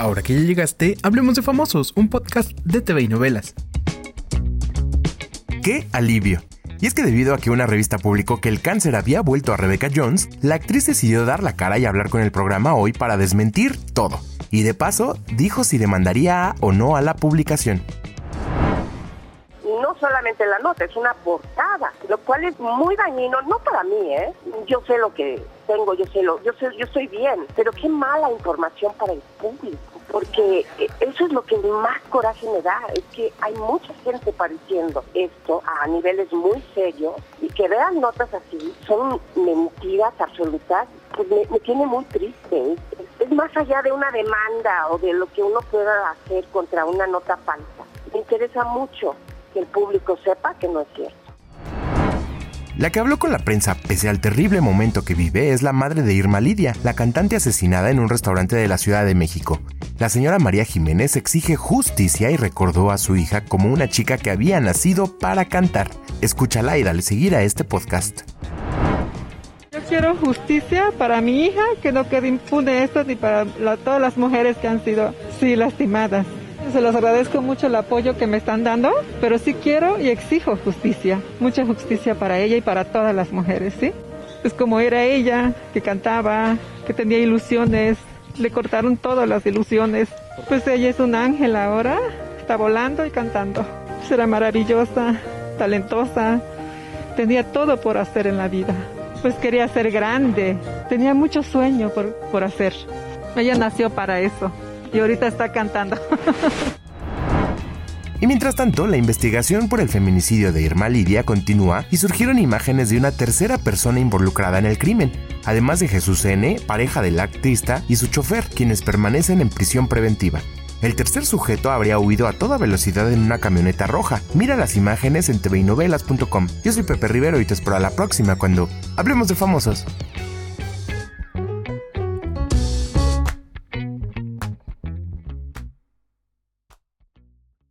Ahora que ya llegaste, hablemos de Famosos, un podcast de TV y novelas. ¡Qué alivio! Y es que debido a que una revista publicó que el cáncer había vuelto a Rebecca Jones, la actriz decidió dar la cara y hablar con el programa hoy para desmentir todo. Y de paso, dijo si demandaría o no a la publicación no solamente la nota, es una portada, lo cual es muy dañino, no para mí, ¿eh? Yo sé lo que tengo, yo sé lo, yo sé, yo estoy bien, pero qué mala información para el público, porque eso es lo que más coraje me da, es que hay mucha gente padeciendo esto a niveles muy serios y que vean notas así, son mentiras absolutas, pues me, tiene muy triste. Es más allá de una demanda o de lo que uno pueda hacer contra una nota falsa. Me interesa mucho que el público sepa que no es cierto. La que habló con la prensa pese al terrible momento que vive es la madre de Irma Lidia, la cantante asesinada en un restaurante de la Ciudad de México. La señora María Jiménez exige justicia y recordó a su hija como una chica que había nacido para cantar. Escúchala y dale seguir a este podcast. Yo quiero justicia para mi hija, que no quede impune esto ni para todas las mujeres que han sido sí lastimadas. Se los agradezco mucho el apoyo que me están dando, pero sí quiero y exijo justicia, mucha justicia para ella y para todas las mujeres, ¿sí? Es como era ella, que cantaba, que tenía ilusiones, le cortaron todas las ilusiones. Pues ella es un ángel ahora, está volando y cantando. Será maravillosa, talentosa, tenía todo por hacer en la vida. Pues quería ser grande, tenía mucho sueño por, por hacer. Ella nació para eso y ahorita está cantando. Y mientras tanto, la investigación por el feminicidio de Irma Lidia continúa y surgieron imágenes de una tercera persona involucrada en el crimen, además de Jesús N., pareja del actrista, y su chofer, quienes permanecen en prisión preventiva. El tercer sujeto habría huido a toda velocidad en una camioneta roja. Mira las imágenes en tvinovelas.com. Yo soy Pepe Rivero y te espero a la próxima cuando hablemos de famosos.